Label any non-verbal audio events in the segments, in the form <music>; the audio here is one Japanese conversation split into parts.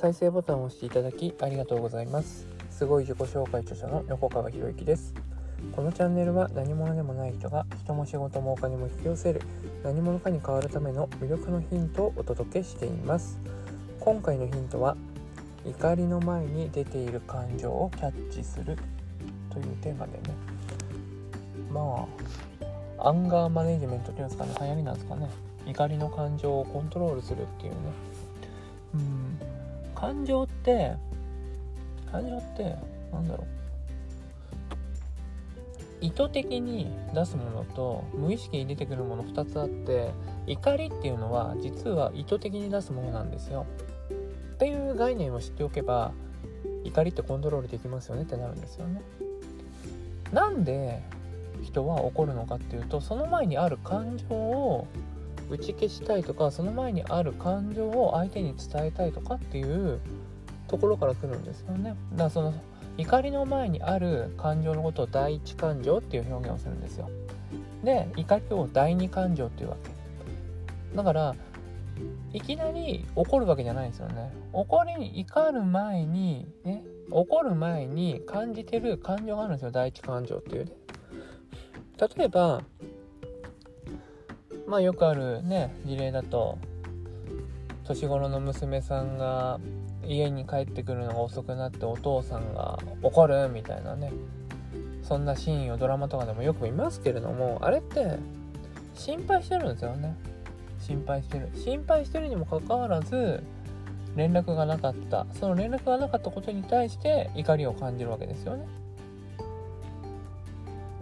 再生ボタンを押していただきありがとうございます。すごい自己紹介著者の横川博之です。このチャンネルは何者でもない人が人も仕事もお金も引き寄せる何者かに変わるための魅力のヒントをお届けしています。今回のヒントは怒りの前に出ている感情をキャッチするというテーマでね。まあアンガーマネジメントっていうんですかね。流行りなんですかね。怒りの感情をコントロールするっていうね。うん。感情って感情ってなんだろう。意図的に出すものと無意識に出てくるもの2つあって怒りっていうのは実は意図的に出すものなんですよ。っていう概念を知っておけば怒りってコントロールできますよねってなるんですよね。なんで人は怒るのかっていうとその前にある感情を打ち消したいとかその前にある感情を相手に伝えたいとかっていうところから来るんですよね。だからその怒りの前にある感情のことを第一感情っていう表現をするんですよ。で怒りを第二感情っていうわけ。だからいきなり怒るわけじゃないんですよね。怒りに怒る前にね怒る前に感じてる感情があるんですよ。第一感情っていうね。例えばまあよくあるね事例だと年頃の娘さんが家に帰ってくるのが遅くなってお父さんが怒るみたいなね。そんなシーンをドラマとかでもよく見ますけれどもあれって心配してるんですよね。心配してる。心配してるにもかかわらず連絡がなかった。その連絡がなかったことに対して怒りを感じるわけですよね。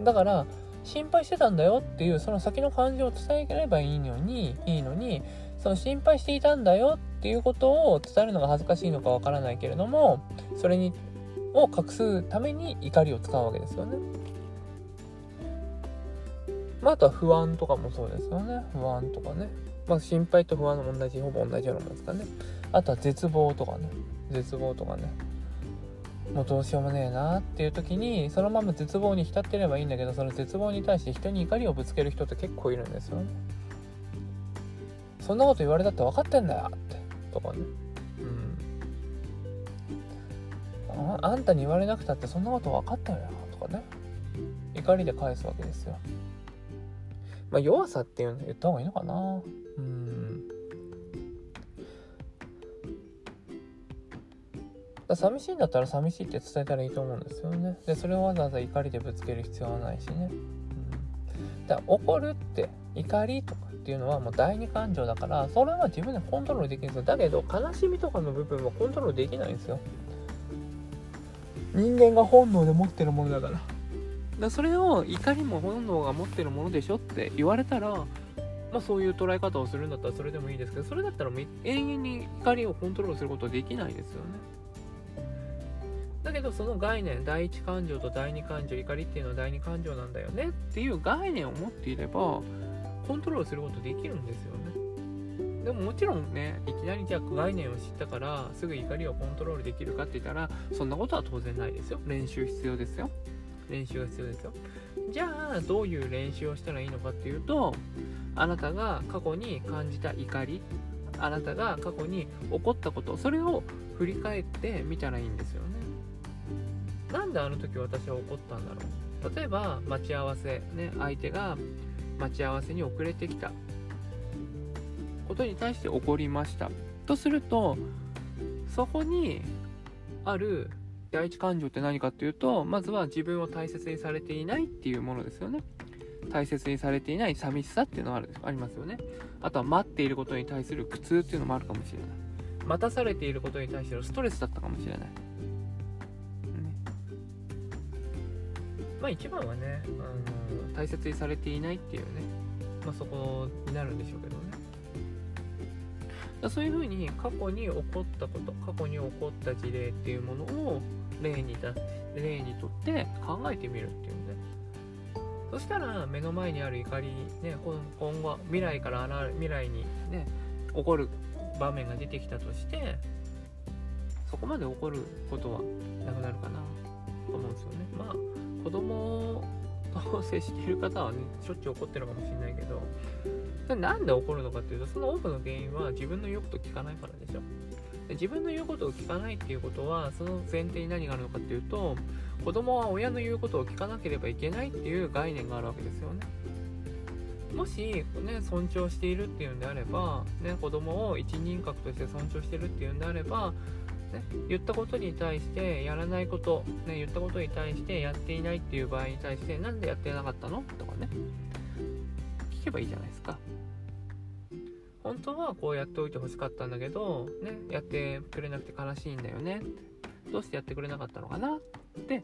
だから心配してたんだよっていうその先の感情を伝えればいいのにいいのにその心配していたんだよっていうことを伝えるのが恥ずかしいのかわからないけれどもそれにを隠すために怒りを使うわけですよね。まあ、あとは不安とかもそうですよね。不安とかね。まあ、心配と不安の同じ、ほぼ同じようなものですかね。あとは絶望とかね。絶望とかね。もうどうしようもねえなっていう時にそのまま絶望に浸ってればいいんだけどその絶望に対して人に怒りをぶつける人って結構いるんですよ。ねそんなこと言われたって分かってんだよってとかね。うん。ああんたに言われなくたってそんなこと分かったよとかね。怒りで返すわけですよ。まあ弱さっていうの言った方がいいのかな。うん。だ寂しいんだったら寂しいって伝えたらいいと思うんですよね。でそれをわざわざ怒りでぶつける必要はないしね。うん、だから怒るって怒りとかっていうのはもう第二感情だからそれは自分でコントロールできるんですよ。だけど悲しみとかの部分はコントロールできないんですよ。人間が本能で持ってるものだから。だそれを怒りも本能が持ってるものでしょって言われたらまあそういう捉え方をするんだったらそれでもいいですけどそれだったらもう永遠に怒りをコントロールすることはできないですよね。だけどその概念第一感情と第二感情怒りっていうのは第二感情なんだよねっていう概念を持っていればコントロールすることできるんですよね。でももちろんねいきなりじゃあ概念を知ったからすぐ怒りをコントロールできるかって言ったらそんなことは当然ないですよ。練習必要ですよ。練習が必要ですよ。じゃあどういう練習をしたらいいのかっていうとあなたが過去に感じた怒りあなたが過去に起こったことそれを振り返ってみたらいいんですよね。なんであの時私は怒ったんだろう。例えば待ち合わせね相手が待ち合わせに遅れてきた。ことに対して怒りました。とするとそこにある第一感情って何かっていうとまずは自分を大切にされていないっていうものですよね。大切にされていない寂しさっていうのがあるありますよね。あとは待っていることに対する苦痛っていうのもあるかもしれない。待たされていることに対してのストレスだったかもしれない。まあ一番はね、あの大切にされていないっていうね、まあ、そこになるんでしょうけどね。だそういうふうに過去に起こったこと過去に起こった事例っていうものを例に出例にとって考えてみるっていうね。そしたら目の前にある怒りね今後未来から現れ未来にね起こる場面が出てきたとしてそこまで起こることはなくなるかな子供と接している方はねしょっちゅう怒ってるかもしれないけどなんで怒るのかっていうとその多くの原因は自分の言うこと聞かないからでしょ。で自分の言うことを聞かないっていうことはその前提に何があるのかっていうと子供は親の言うことを聞かなければいけないっていう概念があるわけですよね。もし、ね、尊重しているっていうんであれば、ね、子供を一人格として尊重してるっていうんであればね、言ったことに対してやらないこと、ね、言ったことに対してやっていないっていう場合に対してなんでやってなかったの？とかね。聞けばいいじゃないですか。本当はこうやっておいてほしかったんだけど、ね、やってくれなくて悲しいんだよね。どうしてやってくれなかったのかな？って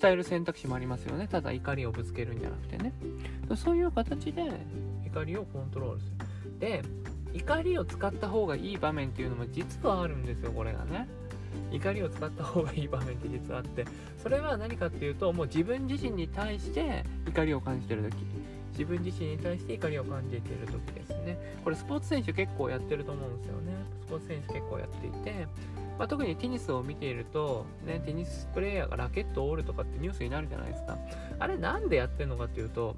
伝える選択肢もありますよね。ただ怒りをぶつけるんじゃなくてね。そういう形で怒りをコントロールする。で怒りを使った方がいい場面っていうのも実はあるんですよこれがね。怒りを使った方がいい場面って実はあって。それは何かっていうともう自分自身に対して怒りを感じてる時。自分自身に対して怒りを感じている時ですね。これスポーツ選手結構やってると思うんですよね。スポーツ選手結構やっていて、まあ、特にテニスを見ていると、ね、テニスプレーヤーがラケットを折るとかってニュースになるじゃないですか。あれなんでやってるのかっていうと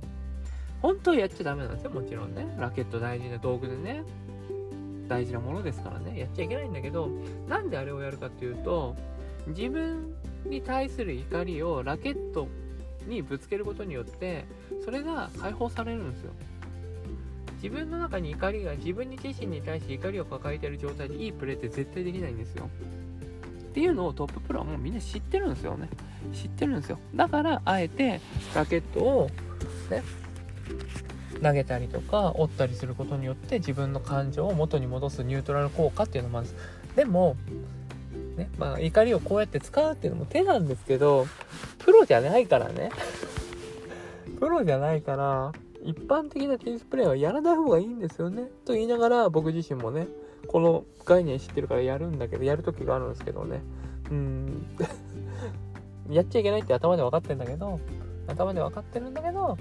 本当はやっちゃダメなんですよ。もちろんね。ラケット大事な道具でね。大事なものですからね。やっちゃいけないんだけどなんであれをやるかっていうと自分に対する怒りをラケットにぶつけることによってそれが解放されるんですよ。自分の中に怒りが自分自身に対して怒りを抱えている状態でいいプレーって絶対できないんですよ。っていうのをトッププロはもうみんな知ってるんですよね。知ってるんですよ。だからあえてラケットをね投げたりとか折ったりすることによって自分の感情を元に戻すニュートラル効果っていうのもあるんですでもねまあ怒りをこうやって使うっていうのも手なんですけどプロじゃないからね。<laughs> プロじゃないから一般的なテニスプレーはやらない方がいいんですよね。と言いながら僕自身もねこの概念知ってるからやるんだけどやる時があるんですけどね。うん。<laughs> やっちゃいけないって頭で分かってんだけど頭で分かってるんだけど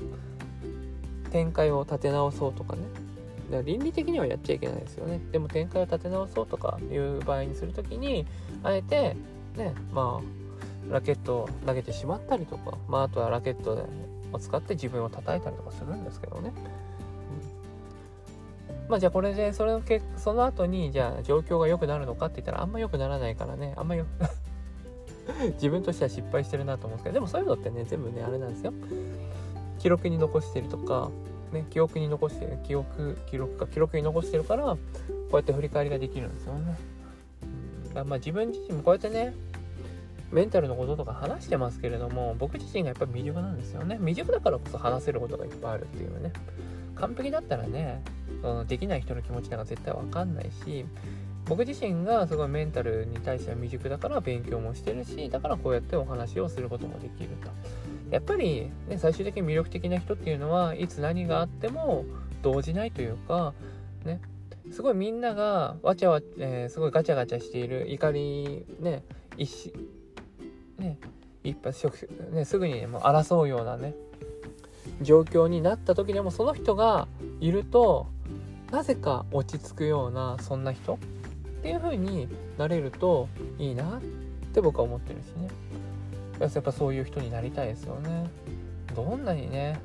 展開を立て直そうとかね。だから倫理的にはやっちゃいけないですよね。でも展開を立て直そうとかいう場合にする時にあえてねまあラケットを投げてしまったりとか、まあ、あとはラケットを使って自分を叩いたりとかするんですけどね、うん、まあじゃあこれでそれのけその後にじゃあ状況が良くなるのかって言ったらあんま良くならないからね。あんまよ <laughs> 自分としては失敗してるなと思うんですけど。でもそういうのってね全部ねあれなんですよ。記録に残してるとか、ね、記憶に残してる記憶記録か記録に残してるからこうやって振り返りができるんですよね。うん、まあ自分自身もこうやってねメンタルのこととか話してますけれども僕自身がやっぱり未熟なんですよね。未熟だからこそ話せることがいっぱいあるっていうね。完璧だったらねできない人の気持ちなんか絶対わかんないし僕自身がすごいメンタルに対しては未熟だから勉強もしてるしだからこうやってお話をすることもできると。やっぱり、ね、最終的に魅力的な人っていうのはいつ何があっても動じないというか、ね、すごいみんながわちゃわ、えー、すごいガチャガチャしている怒りね一ね一発食、ね、すぐに、ね、もう争うようなね状況になった時でもその人がいるとなぜか落ち着くようなそんな人っていう風になれるといいなって僕は思ってるしね。やっぱそういう人になりたいですよね。どんなにね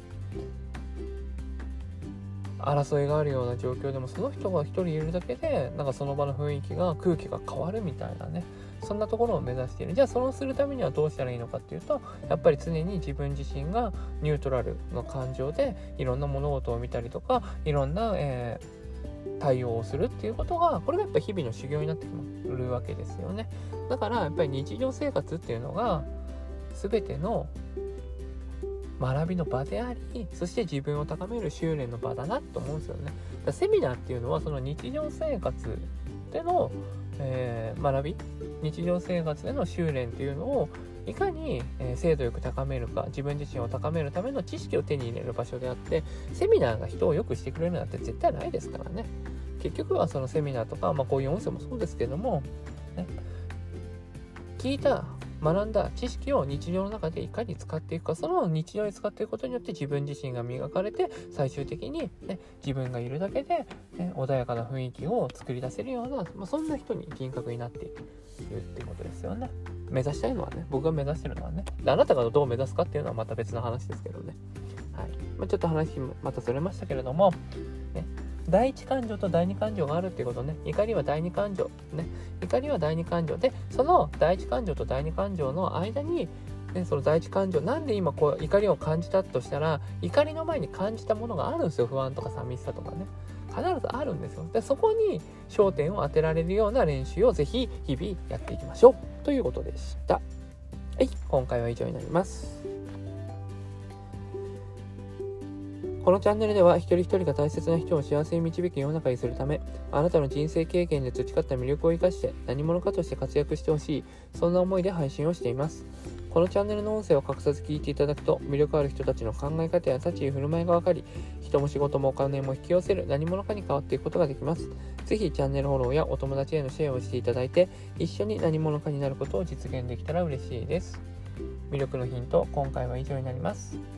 争いがあるような状況でもその人が一人いるだけでなんかその場の雰囲気が空気が変わるみたいなねそんなところを目指している。じゃあそれをするためにはどうしたらいいのかっていうとやっぱり常に自分自身がニュートラルの感情でいろんな物事を見たりとかいろんな、えー、対応をするっていうことがこれがやっぱり日々の修行になってくるわけですよね。だからやっぱり日常生活っていうのが全ての学びの場でありそして自分を高める修練の場だなと思うんですよね。だセミナーっていうのはその日常生活での、えー、学び日常生活での修練っていうのをいかに、え、精度よく高めるか自分自身を高めるための知識を手に入れる場所であってセミナーが人を良くしてくれるなんて絶対ないですからね結局はそのセミナーとか、まあ、こういう音声もそうですけども、ね、聞いた学んだ知識を日常の中でいかに使っていくかその日常に使っていくことによって自分自身が磨かれて最終的に、ね、自分がいるだけで、ね、穏やかな雰囲気を作り出せるような、まあ、そんな人に人格になっていくってことですよね。目指したいのはね僕が目指してるのはねあなたがどう目指すかっていうのはまた別の話ですけどねはい、まあ、ちょっと話またそれましたけれども、ね。第一感情と第二感情があるっていうことね。怒りは第二感情。ね。怒りは第二感情。でその第一感情と第二感情の間にね、その第一感情。なんで今こう怒りを感じたとしたら怒りの前に感じたものがあるんですよ。不安とか寂しさとかね。必ずあるんですよ。でそこに焦点を当てられるような練習をぜひ日々やっていきましょう。ということでした。はい。今回は以上になります。このチャンネルでは一人一人が大切な人を幸せに導く世の中にするためあなたの人生経験で培った魅力を生かして何者かとして活躍してほしいそんな思いで配信をしています。このチャンネルの音声を隠さず聞いていただくと魅力ある人たちの考え方や立ち居振る舞いが分かり人も仕事もお金も引き寄せる何者かに変わっていくことができます。ぜひチャンネルフォローやお友達へのシェアをしていただいて一緒に何者かになることを実現できたら嬉しいです。魅力のヒント今回は以上になります。